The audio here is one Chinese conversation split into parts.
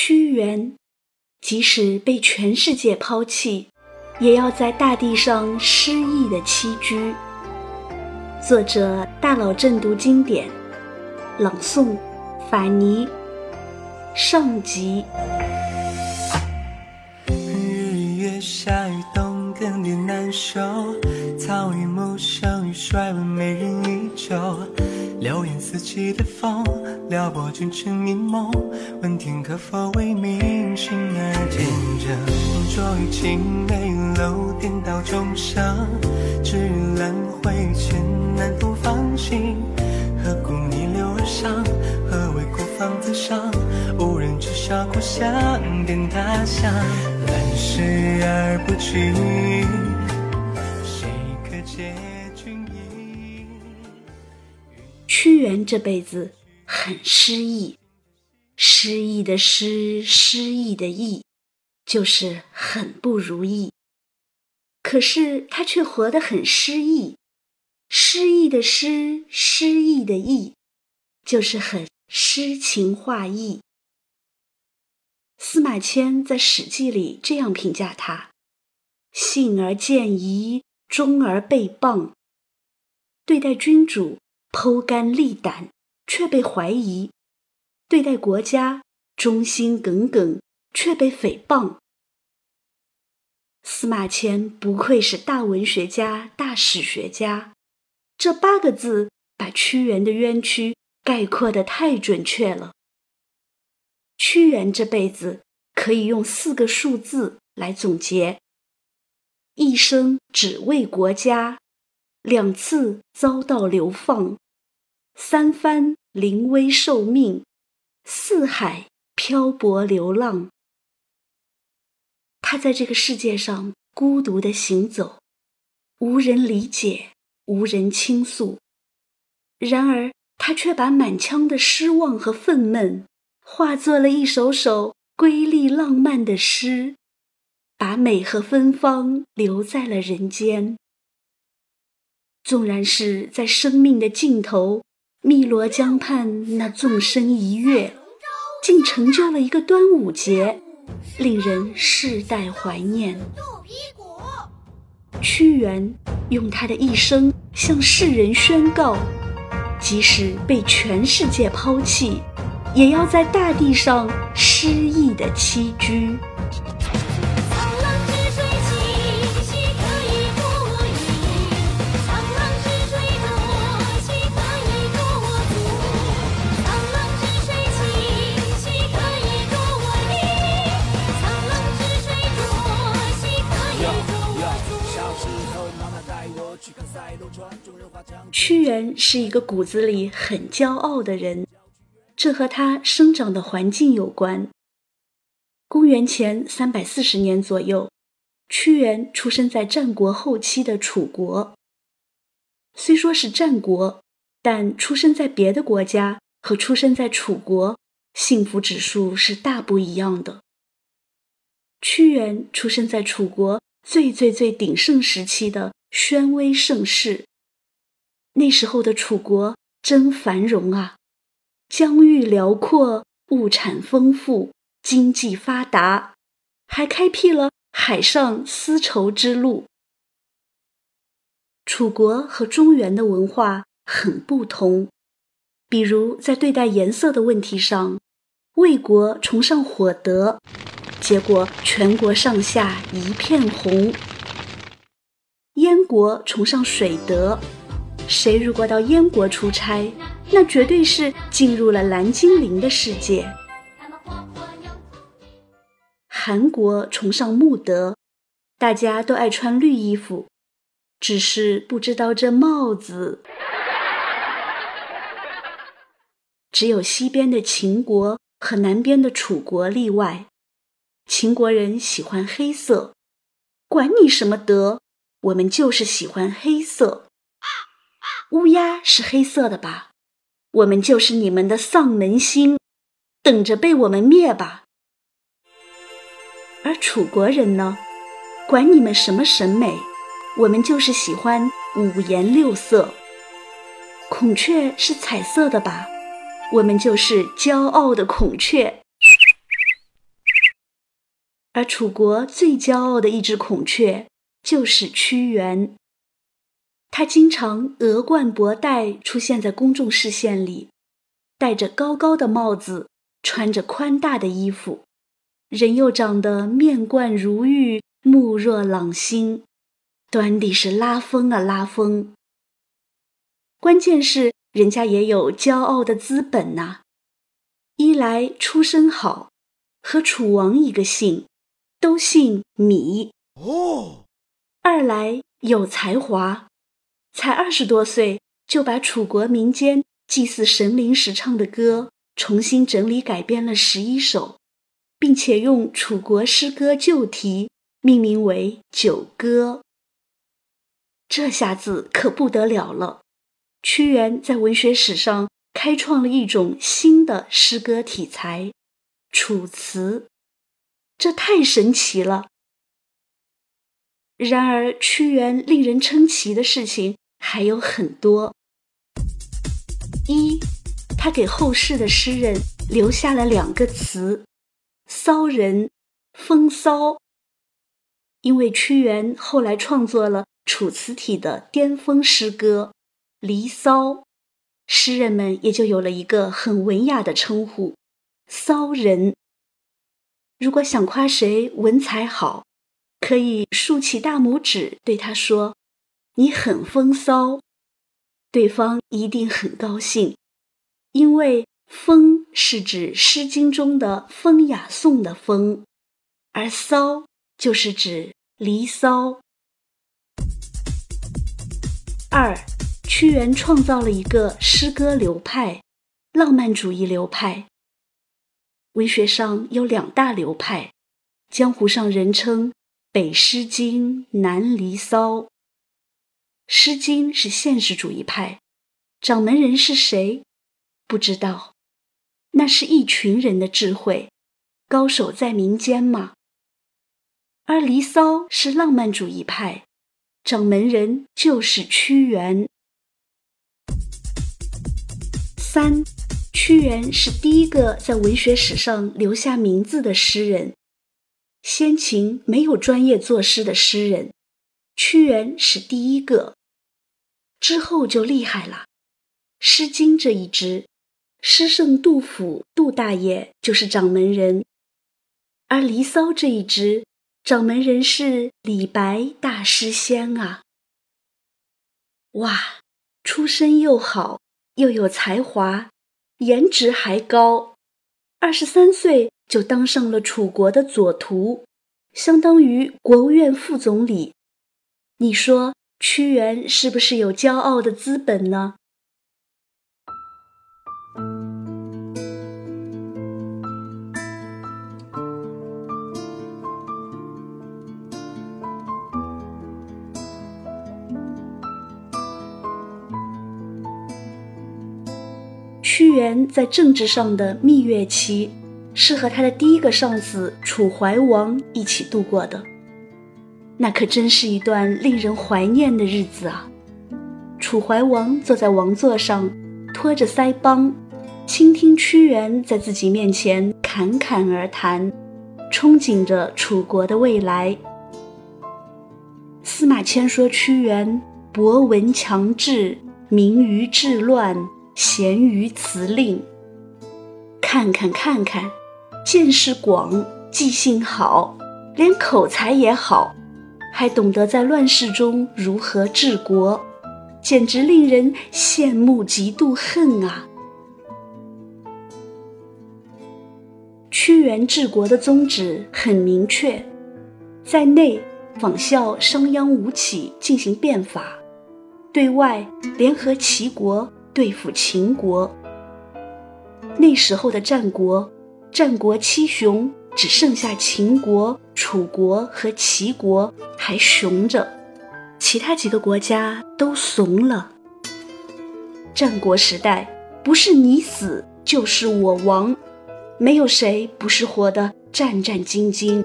屈原，即使被全世界抛弃，也要在大地上诗意的栖居。作者大佬正读经典，朗诵法尼上集。日月下雨冬更迭难收，草与木生与衰微，美人依旧。流言四起的风，撩拨君臣阴谋。问天可否为民心而见证？浊于青梅楼，颠倒众生。只兰蕙前，难复芳心。何故逆流而上？何为孤芳自赏？无人知晓故乡，变他乡。来世而不去，人这辈子很失意，失意的失，失意的意，就是很不如意。可是他却活得很诗意，诗意的诗，诗意的意，就是很诗情画意。司马迁在《史记》里这样评价他：“信而见疑，忠而被谤。对待君主。”剖肝沥胆，却被怀疑；对待国家忠心耿耿，却被诽谤。司马迁不愧是大文学家、大史学家，这八个字把屈原的冤屈概括的太准确了。屈原这辈子可以用四个数字来总结：一生只为国家。两次遭到流放，三番临危受命，四海漂泊流浪。他在这个世界上孤独的行走，无人理解，无人倾诉。然而，他却把满腔的失望和愤懑，化作了一首首瑰丽浪漫的诗，把美和芬芳留在了人间。纵然是在生命的尽头，汨罗江畔那纵身一跃，竟成就了一个端午节，令人世代怀念。屈原用他的一生向世人宣告：即使被全世界抛弃，也要在大地上诗意的栖居。是一个骨子里很骄傲的人，这和他生长的环境有关。公元前三百四十年左右，屈原出生在战国后期的楚国。虽说是战国，但出生在别的国家和出生在楚国，幸福指数是大不一样的。屈原出生在楚国最最最鼎盛时期的宣威盛世。那时候的楚国真繁荣啊，疆域辽阔，物产丰富，经济发达，还开辟了海上丝绸之路。楚国和中原的文化很不同，比如在对待颜色的问题上，魏国崇尚火德，结果全国上下一片红；燕国崇尚水德。谁如果到燕国出差，那绝对是进入了蓝精灵的世界。韩国崇尚木德，大家都爱穿绿衣服，只是不知道这帽子。只有西边的秦国和南边的楚国例外。秦国人喜欢黑色，管你什么德，我们就是喜欢黑色。乌鸦是黑色的吧？我们就是你们的丧门星，等着被我们灭吧。而楚国人呢，管你们什么审美，我们就是喜欢五颜六色。孔雀是彩色的吧？我们就是骄傲的孔雀。而楚国最骄傲的一只孔雀就是屈原。他经常额冠博带出现在公众视线里，戴着高高的帽子，穿着宽大的衣服，人又长得面冠如玉，目若朗星，端的是拉风啊拉风。关键是人家也有骄傲的资本呐，一来出身好，和楚王一个姓，都姓芈哦；二来有才华。才二十多岁，就把楚国民间祭祀神灵时唱的歌重新整理改编了十一首，并且用楚国诗歌旧题命名为《九歌》。这下子可不得了了，屈原在文学史上开创了一种新的诗歌体裁——楚辞，这太神奇了。然而，屈原令人称奇的事情。还有很多。一，他给后世的诗人留下了两个词：骚人、风骚。因为屈原后来创作了楚辞体的巅峰诗歌《离骚》，诗人们也就有了一个很文雅的称呼——骚人。如果想夸谁文采好，可以竖起大拇指对他说。你很风骚，对方一定很高兴，因为“风”是指《诗经》中的《风雅颂》的“风”，而“骚”就是指《离骚》。二，屈原创造了一个诗歌流派——浪漫主义流派。文学上有两大流派，江湖上人称“北诗经”“南离骚”。《诗经》是现实主义派，掌门人是谁？不知道。那是一群人的智慧，高手在民间嘛。而《离骚》是浪漫主义派，掌门人就是屈原。三，屈原是第一个在文学史上留下名字的诗人。先秦没有专业作诗的诗人，屈原是第一个。之后就厉害了，《诗经》这一支，诗圣杜甫杜大爷就是掌门人；而《离骚》这一支，掌门人是李白大诗仙啊！哇，出身又好，又有才华，颜值还高，二十三岁就当上了楚国的左徒，相当于国务院副总理。你说？屈原是不是有骄傲的资本呢？屈原在政治上的蜜月期，是和他的第一个上司楚怀王一起度过的。那可真是一段令人怀念的日子啊！楚怀王坐在王座上，托着腮帮，倾听屈原在自己面前侃侃而谈，憧憬着楚国的未来。司马迁说：“屈原博闻强志，明于治乱，贤于辞令。看看看看，见识广，记性好，连口才也好。”还懂得在乱世中如何治国，简直令人羡慕、嫉妒、恨啊！屈原治国的宗旨很明确，在内仿效商鞅、吴起进行变法，对外联合齐国对付秦国。那时候的战国，战国七雄。只剩下秦国、楚国和齐国还雄着，其他几个国家都怂了。战国时代，不是你死就是我亡，没有谁不是活得战战兢兢。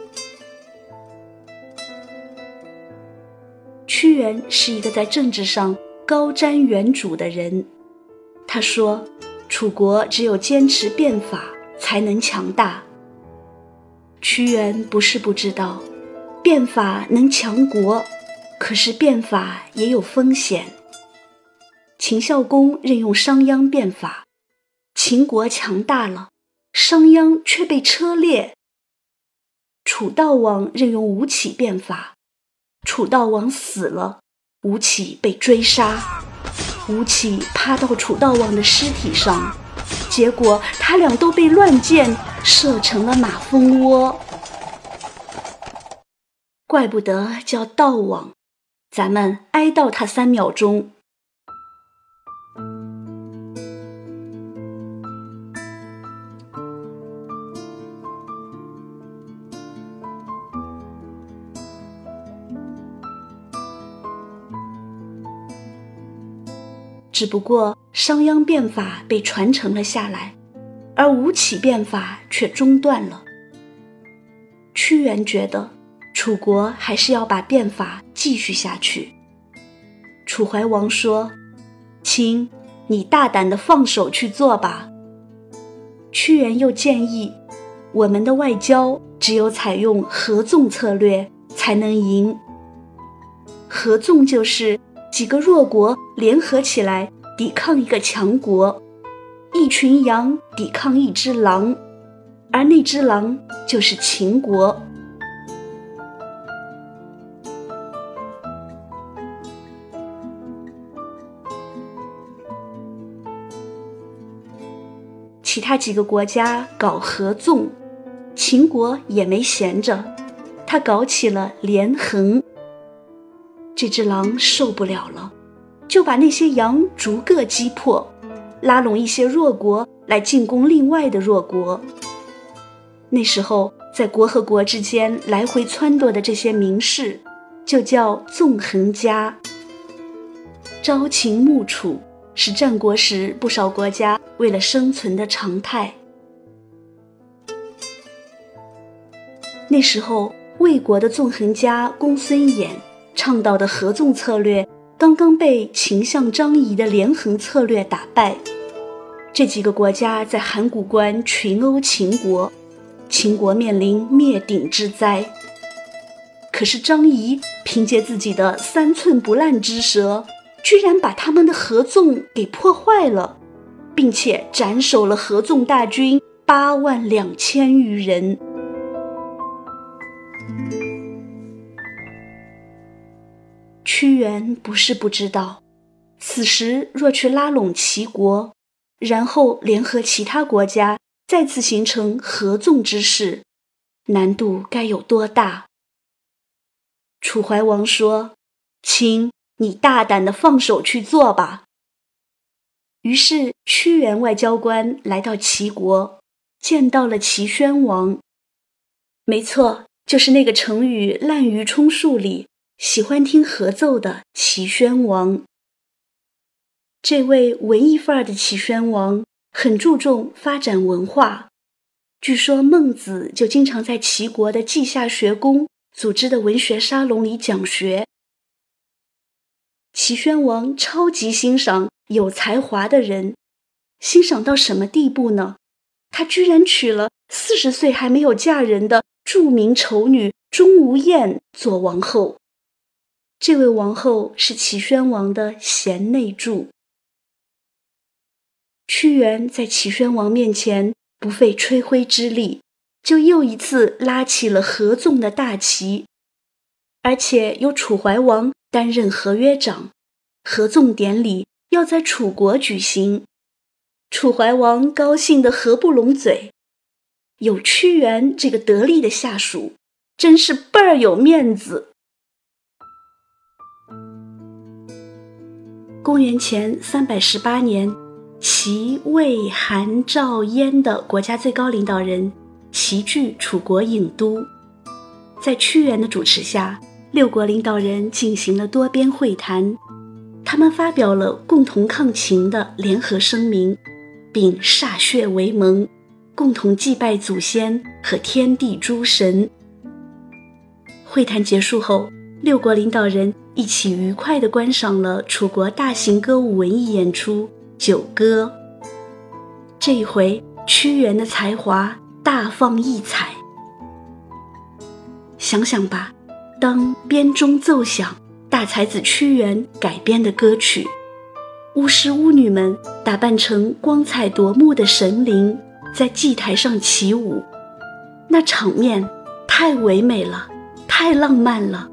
屈原是一个在政治上高瞻远瞩的人，他说：“楚国只有坚持变法，才能强大。”屈原不是不知道，变法能强国，可是变法也有风险。秦孝公任用商鞅变法，秦国强大了，商鞅却被车裂。楚悼王任用吴起变法，楚悼王死了，吴起被追杀，吴起趴到楚悼王的尸体上。结果他俩都被乱箭射成了马蜂窝，怪不得叫悼王。咱们哀悼他三秒钟。只不过商鞅变法被传承了下来，而吴起变法却中断了。屈原觉得楚国还是要把变法继续下去。楚怀王说：“卿，你大胆的放手去做吧。”屈原又建议：“我们的外交只有采用合纵策略才能赢。合纵就是。”几个弱国联合起来抵抗一个强国，一群羊抵抗一只狼，而那只狼就是秦国。其他几个国家搞合纵，秦国也没闲着，他搞起了连横。这只狼受不了了，就把那些羊逐个击破，拉拢一些弱国来进攻另外的弱国。那时候，在国和国之间来回撺掇的这些名士，就叫纵横家。朝秦暮楚是战国时不少国家为了生存的常态。那时候，魏国的纵横家公孙衍。倡导的合纵策略刚刚被秦相张仪的连横策略打败，这几个国家在函谷关群殴秦国，秦国面临灭顶之灾。可是张仪凭借自己的三寸不烂之舌，居然把他们的合纵给破坏了，并且斩首了合纵大军八万两千余人。屈原不是不知道，此时若去拉拢齐国，然后联合其他国家，再次形成合纵之势，难度该有多大？楚怀王说：“卿，你大胆的放手去做吧。”于是屈原外交官来到齐国，见到了齐宣王。没错，就是那个成语“滥竽充数”里。喜欢听合奏的齐宣王，这位文艺范儿的齐宣王很注重发展文化。据说孟子就经常在齐国的稷下学宫组织的文学沙龙里讲学。齐宣王超级欣赏有才华的人，欣赏到什么地步呢？他居然娶了四十岁还没有嫁人的著名丑女钟无艳做王后。这位王后是齐宣王的贤内助。屈原在齐宣王面前不费吹灰之力，就又一次拉起了合纵的大旗，而且由楚怀王担任合约长，合纵典礼要在楚国举行。楚怀王高兴得合不拢嘴，有屈原这个得力的下属，真是倍儿有面子。公元前三百十八年，齐、魏、韩、赵、燕的国家最高领导人齐聚楚国郢都，在屈原的主持下，六国领导人进行了多边会谈。他们发表了共同抗秦的联合声明，并歃血为盟，共同祭拜祖先和天地诸神。会谈结束后。六国领导人一起愉快地观赏了楚国大型歌舞文艺演出《九歌》。这一回，屈原的才华大放异彩。想想吧，当编钟奏响，大才子屈原改编的歌曲，巫师巫女们打扮成光彩夺目的神灵，在祭台上起舞，那场面太唯美了，太浪漫了。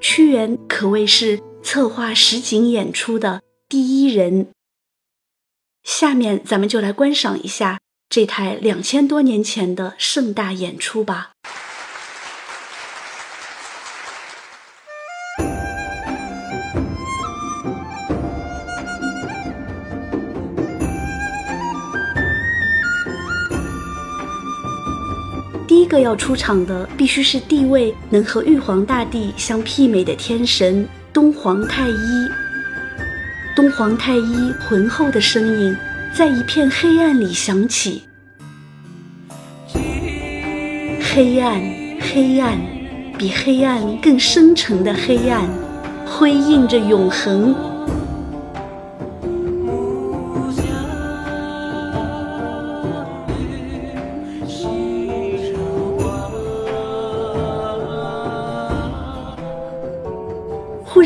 屈原可谓是策划实景演出的第一人。下面咱们就来观赏一下这台两千多年前的盛大演出吧。个要出场的，必须是地位能和玉皇大帝相媲美的天神东皇太一。东皇太一浑厚的声音在一片黑暗里响起，黑暗，黑暗，比黑暗更深沉的黑暗，辉映着永恒。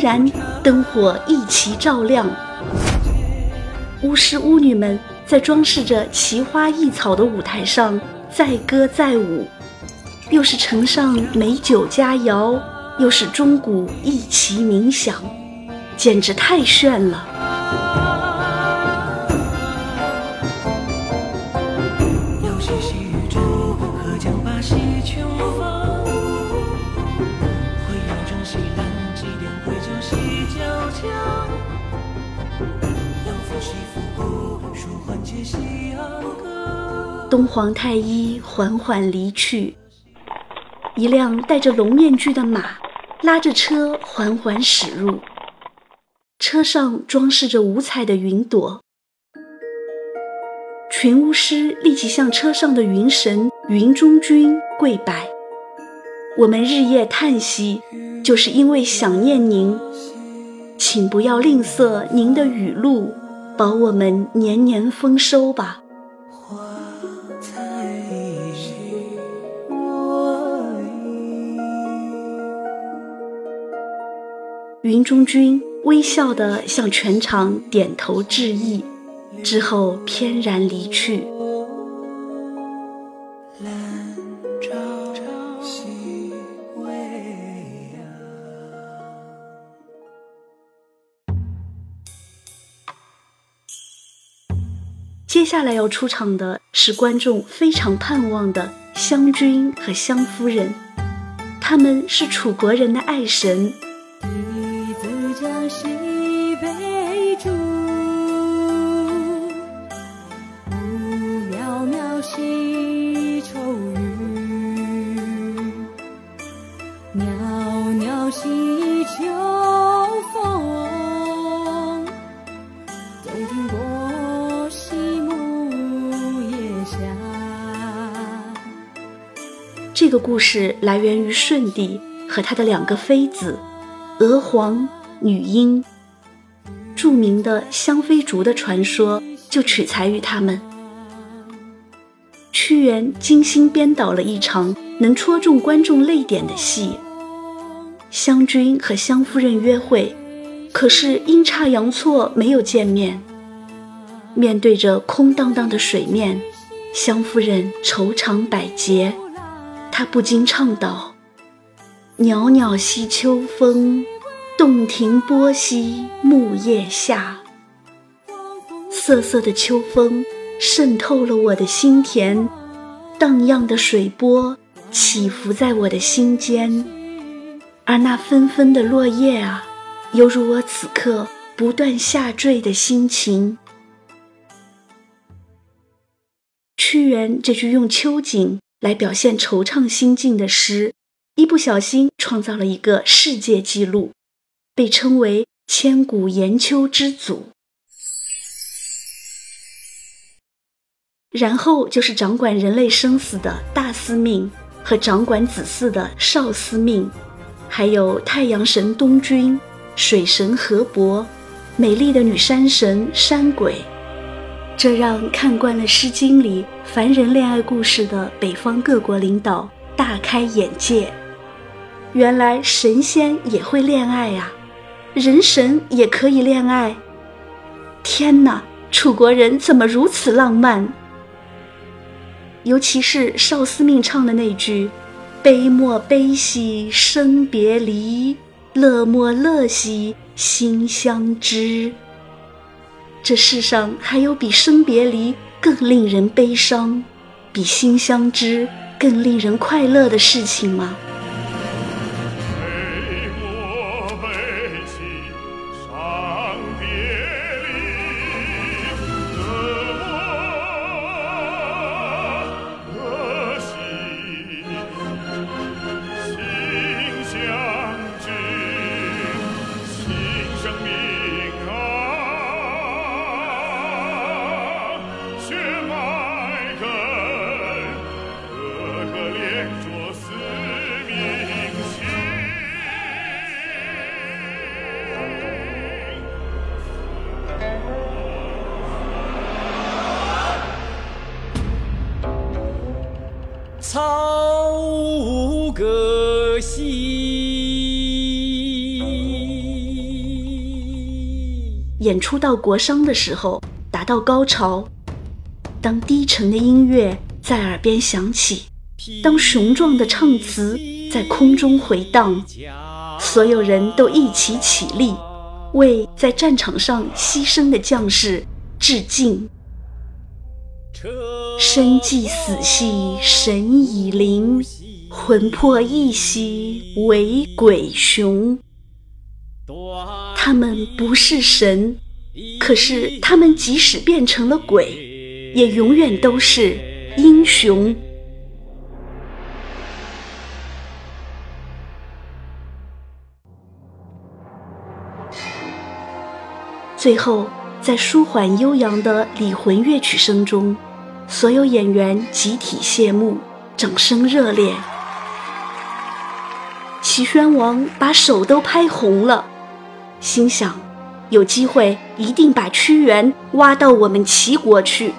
然，灯火一齐照亮，巫师巫女们在装饰着奇花异草的舞台上载歌载舞，又是呈上美酒佳肴，又是钟鼓一齐鸣响，简直太炫了。东皇太一缓缓离去，一辆戴着龙面具的马拉着车缓缓驶入，车上装饰着五彩的云朵。群巫师立即向车上的云神云中君跪拜。我们日夜叹息，就是因为想念您，请不要吝啬您的雨露，保我们年年丰收吧。云中君微笑地向全场点头致意，之后翩然离去。接下来要出场的是观众非常盼望的湘君和湘夫人，他们是楚国人的爱神。个故事来源于舜帝和他的两个妃子，娥皇、女英。著名的香妃竹的传说就取材于他们。屈原精心编导了一场能戳中观众泪点的戏。湘君和湘夫人约会，可是阴差阳错没有见面。面对着空荡荡的水面，湘夫人愁肠百结。他不禁唱道：“袅袅兮秋风，洞庭波兮木叶下。瑟瑟的秋风渗透了我的心田，荡漾的水波起伏在我的心间，而那纷纷的落叶啊，犹如我此刻不断下坠的心情。”屈原这句用秋景。来表现惆怅心境的诗，一不小心创造了一个世界纪录，被称为“千古言秋之祖”。然后就是掌管人类生死的大司命和掌管子嗣的少司命，还有太阳神东君、水神河伯、美丽的女山神山鬼。这让看惯了《诗经》里凡人恋爱故事的北方各国领导大开眼界。原来神仙也会恋爱呀，人神也可以恋爱。天哪，楚国人怎么如此浪漫？尤其是少司命唱的那句“悲莫悲兮生别离，乐莫乐兮心相知”。这世上还有比生别离更令人悲伤，比心相知更令人快乐的事情吗？演出到国殇的时候，达到高潮。当低沉的音乐在耳边响起，当雄壮的唱词在空中回荡，所有人都一起起立，为在战场上牺牲的将士致敬。生既死兮神已灵，魂魄亦兮为鬼雄。他们不是神，可是他们即使变成了鬼，也永远都是英雄。最后，在舒缓悠扬的礼魂乐曲声中。所有演员集体谢幕，掌声热烈。齐宣王把手都拍红了，心想：有机会一定把屈原挖到我们齐国去。